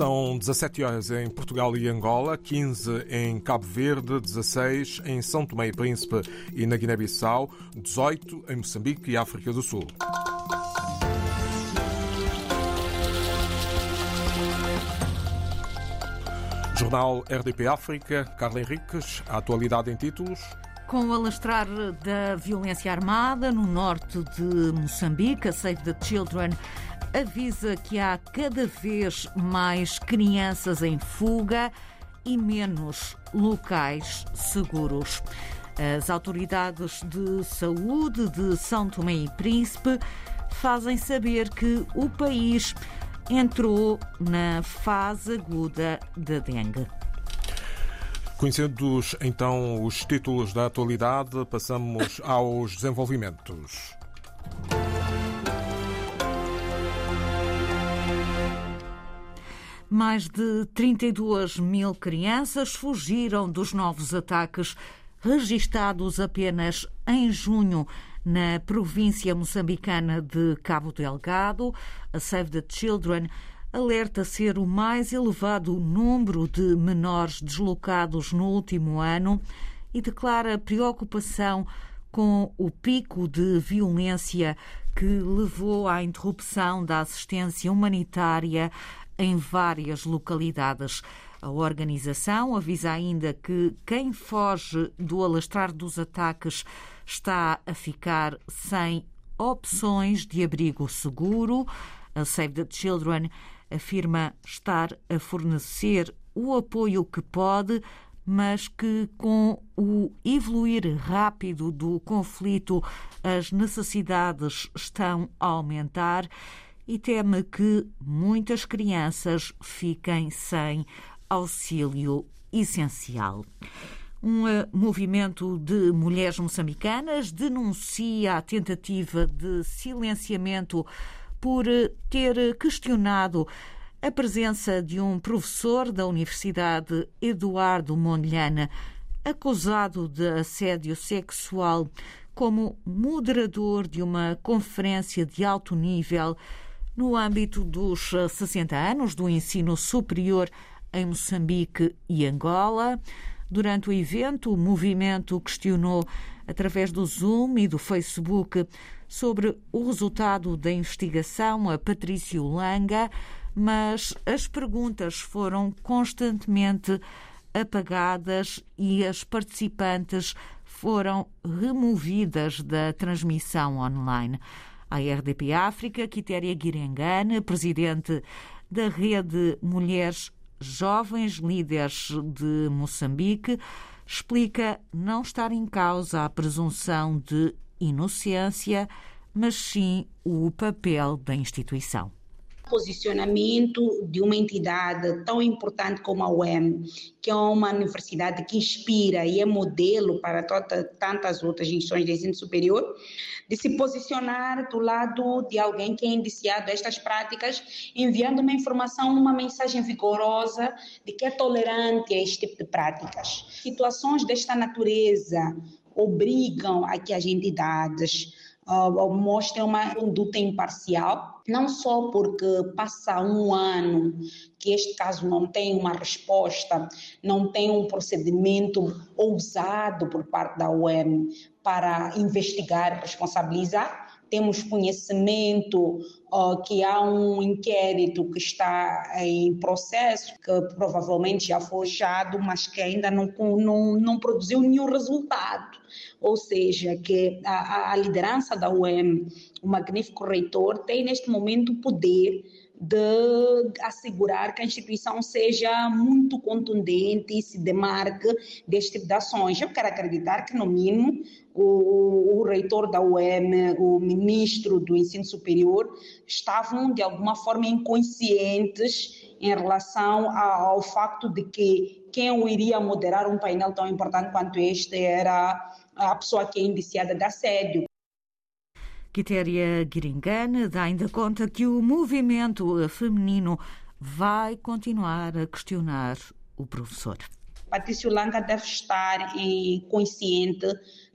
São 17 horas em Portugal e Angola, 15 em Cabo Verde, 16 em São Tomé e Príncipe e na Guiné-Bissau, 18 em Moçambique e África do Sul. Jornal RDP África, Carla Henriques, a atualidade em títulos. Com o alastrar da violência armada no norte de Moçambique, a Save the Children avisa que há cada vez mais crianças em fuga e menos locais seguros. As autoridades de saúde de São Tomé e Príncipe fazem saber que o país entrou na fase aguda da dengue. Conhecendo então os títulos da atualidade, passamos aos desenvolvimentos. Mais de 32 mil crianças fugiram dos novos ataques registados apenas em junho na província moçambicana de Cabo Delgado. A Save the Children alerta ser o mais elevado número de menores deslocados no último ano e declara preocupação com o pico de violência que levou à interrupção da assistência humanitária em várias localidades. A organização avisa ainda que quem foge do alastrar dos ataques está a ficar sem opções de abrigo seguro. A Save the Children afirma estar a fornecer o apoio que pode, mas que com o evoluir rápido do conflito as necessidades estão a aumentar e teme que muitas crianças fiquem sem auxílio essencial. Um eh, movimento de mulheres moçambicanas denuncia a tentativa de silenciamento por eh, ter questionado a presença de um professor da Universidade Eduardo Mondlane acusado de assédio sexual como moderador de uma conferência de alto nível no âmbito dos 60 eh, anos do ensino superior em Moçambique e Angola. Durante o evento, o movimento questionou, através do Zoom e do Facebook, sobre o resultado da investigação a Patrício Langa, mas as perguntas foram constantemente apagadas e as participantes foram removidas da transmissão online à RDP África, Quitéria Guirengane, presidente da Rede Mulheres Jovens Líderes de Moçambique, explica não estar em causa a presunção de inocência, mas sim o papel da instituição posicionamento de uma entidade tão importante como a UEM, que é uma universidade que inspira e é modelo para toda, tantas outras instituições de ensino superior, de se posicionar do lado de alguém que é indiciado a estas práticas, enviando uma informação, uma mensagem vigorosa de que é tolerante a este tipo de práticas. Situações desta natureza obrigam a que as entidades uh, mostrem uma conduta imparcial, não só porque passa um ano que este caso não tem uma resposta, não tem um procedimento ousado por parte da UEM para investigar e responsabilizar, temos conhecimento uh, que há um inquérito que está em processo, que provavelmente já foi fechado, mas que ainda não, não, não produziu nenhum resultado. Ou seja, que a, a liderança da UEM, o magnífico reitor, tem neste momento o poder de assegurar que a instituição seja muito contundente e se demarque deste tipo de ações. Eu quero acreditar que, no mínimo, o, reitor da UEM, o ministro do ensino superior, estavam de alguma forma inconscientes em relação ao, facto de que quem o iria moderar um painel tão importante quanto este era a pessoa que é indiciada de assédio. Quitéria Guiringane dá ainda conta que o movimento feminino vai continuar a questionar o professor. Patrício Langa deve estar consciente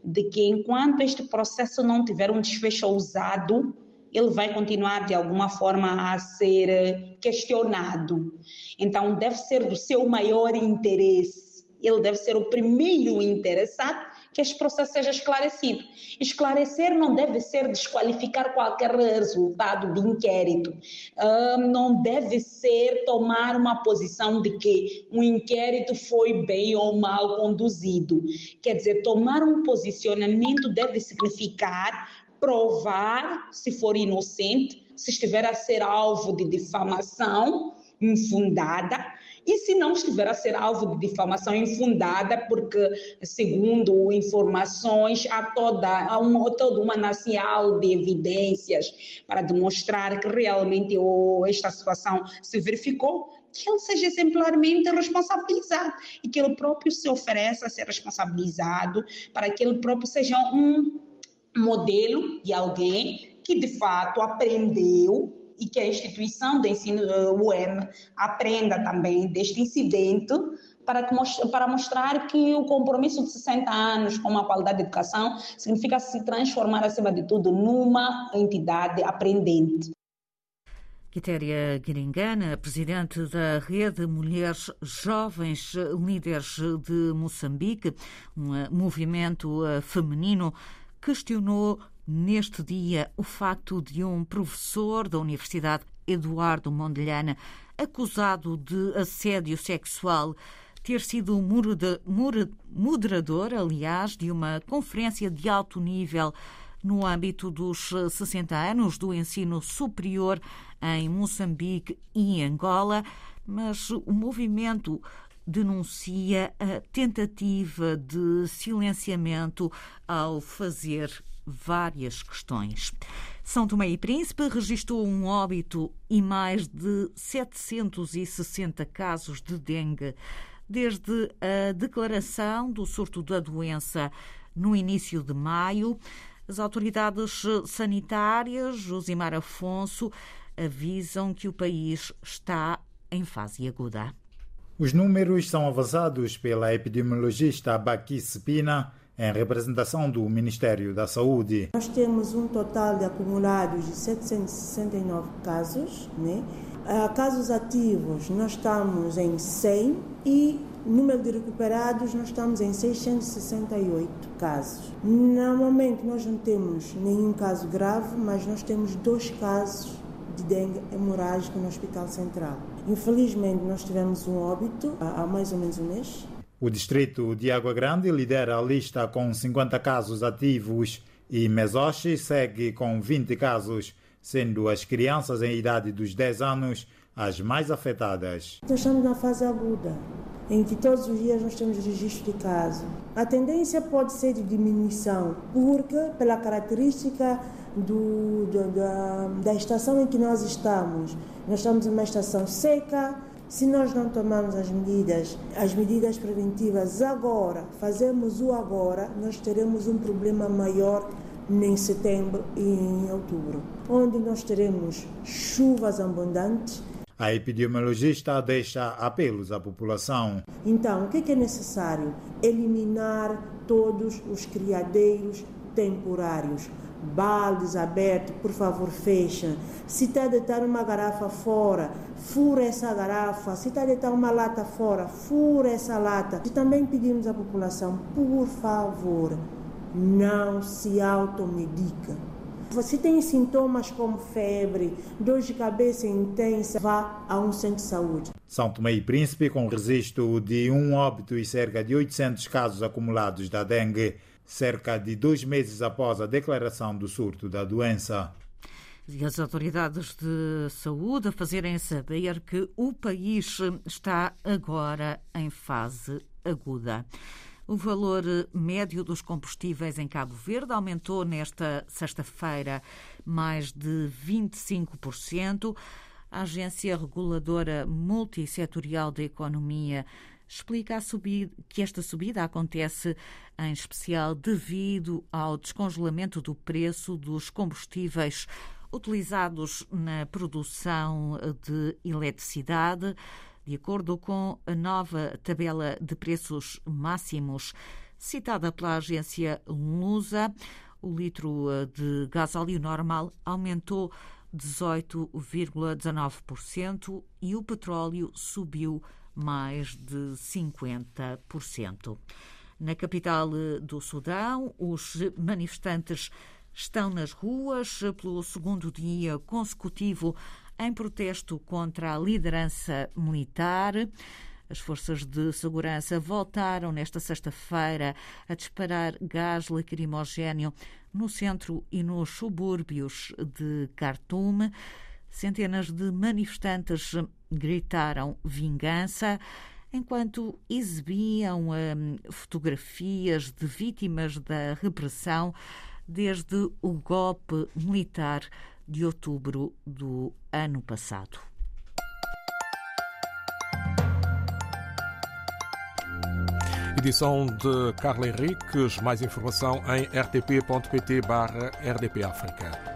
de que enquanto este processo não tiver um desfecho ousado ele vai continuar de alguma forma a ser eh, questionado. Então, deve ser do seu maior interesse, ele deve ser o primeiro interessado que este processo seja esclarecido. Esclarecer não deve ser desqualificar qualquer resultado de inquérito, uh, não deve ser tomar uma posição de que um inquérito foi bem ou mal conduzido. Quer dizer, tomar um posicionamento deve significar provar se for inocente, se estiver a ser alvo de difamação infundada e se não estiver a ser alvo de difamação infundada, porque, segundo informações, há toda, há uma, toda uma nacional de evidências para demonstrar que realmente esta situação se verificou, que ele seja exemplarmente responsabilizado e que ele próprio se ofereça a ser responsabilizado, para que ele próprio seja um modelo de alguém que de fato aprendeu e que a instituição de ensino UEM aprenda também deste incidente para, para mostrar que o compromisso de 60 anos com a qualidade de educação significa se transformar, acima de tudo, numa entidade aprendente. Quitéria Guiringana, presidente da Rede Mulheres Jovens Líderes de Moçambique, um movimento feminino, questionou neste dia o facto de um professor da Universidade Eduardo Mondlane, acusado de assédio sexual, ter sido moderador, aliás, de uma conferência de alto nível no âmbito dos 60 anos do ensino superior em Moçambique e Angola, mas o movimento denuncia a tentativa de silenciamento ao fazer várias questões. São Tomé e Príncipe registrou um óbito e mais de 760 casos de dengue desde a declaração do surto da doença no início de maio. As autoridades sanitárias, Josimar Afonso, avisam que o país está em fase aguda. Os números são avançados pela epidemiologista Baqui Spina em representação do Ministério da Saúde. Nós temos um total de acumulados de 769 casos, né? casos ativos nós estamos em 100 e número de recuperados nós estamos em 668 casos. No momento nós não temos nenhum caso grave, mas nós temos dois casos de dengue hemorrágico no Hospital Central. Infelizmente nós tivemos um óbito há mais ou menos um mês o distrito de Água Grande lidera a lista com 50 casos ativos e Mesoche segue com 20 casos, sendo as crianças em idade dos 10 anos as mais afetadas. Nós estamos na fase aguda, em que todos os dias nós temos registro de caso. A tendência pode ser de diminuição, porque pela característica do, do, da, da estação em que nós estamos, nós estamos em uma estação seca, se nós não tomarmos as medidas, as medidas preventivas agora, fazemos o agora, nós teremos um problema maior em setembro e em outubro, onde nós teremos chuvas abundantes. A epidemiologista deixa apelos à população. Então, o que é necessário? Eliminar todos os criadeiros temporários baldes abertos, por favor, fecha. Se está a deitar uma garrafa fora, fura essa garrafa. Se está a deitar uma lata fora, fura essa lata. E também pedimos à população, por favor, não se automedica. Se tem sintomas como febre, dor de cabeça intensa, vá a um centro de saúde. São Tomé e Príncipe, com registro de um óbito e cerca de 800 casos acumulados da dengue cerca de dois meses após a declaração do surto da doença. E as autoridades de saúde a fazerem saber que o país está agora em fase aguda. O valor médio dos combustíveis em Cabo Verde aumentou nesta sexta-feira mais de 25%. A Agência Reguladora Multissetorial da Economia explica subida, que esta subida acontece em especial devido ao descongelamento do preço dos combustíveis utilizados na produção de eletricidade. De acordo com a nova tabela de preços máximos citada pela agência Lusa, o litro de gás óleo normal aumentou 18,19% e o petróleo subiu mais de 50%. Na capital do Sudão, os manifestantes estão nas ruas pelo segundo dia consecutivo em protesto contra a liderança militar. As forças de segurança voltaram nesta sexta-feira a disparar gás lacrimogéneo no centro e nos subúrbios de Khartoum. Centenas de manifestantes gritaram vingança enquanto exibiam hum, fotografias de vítimas da repressão desde o golpe militar de outubro do ano passado. Edição de Carla Henriques. Mais informação em rtp.pt/rdpafrica.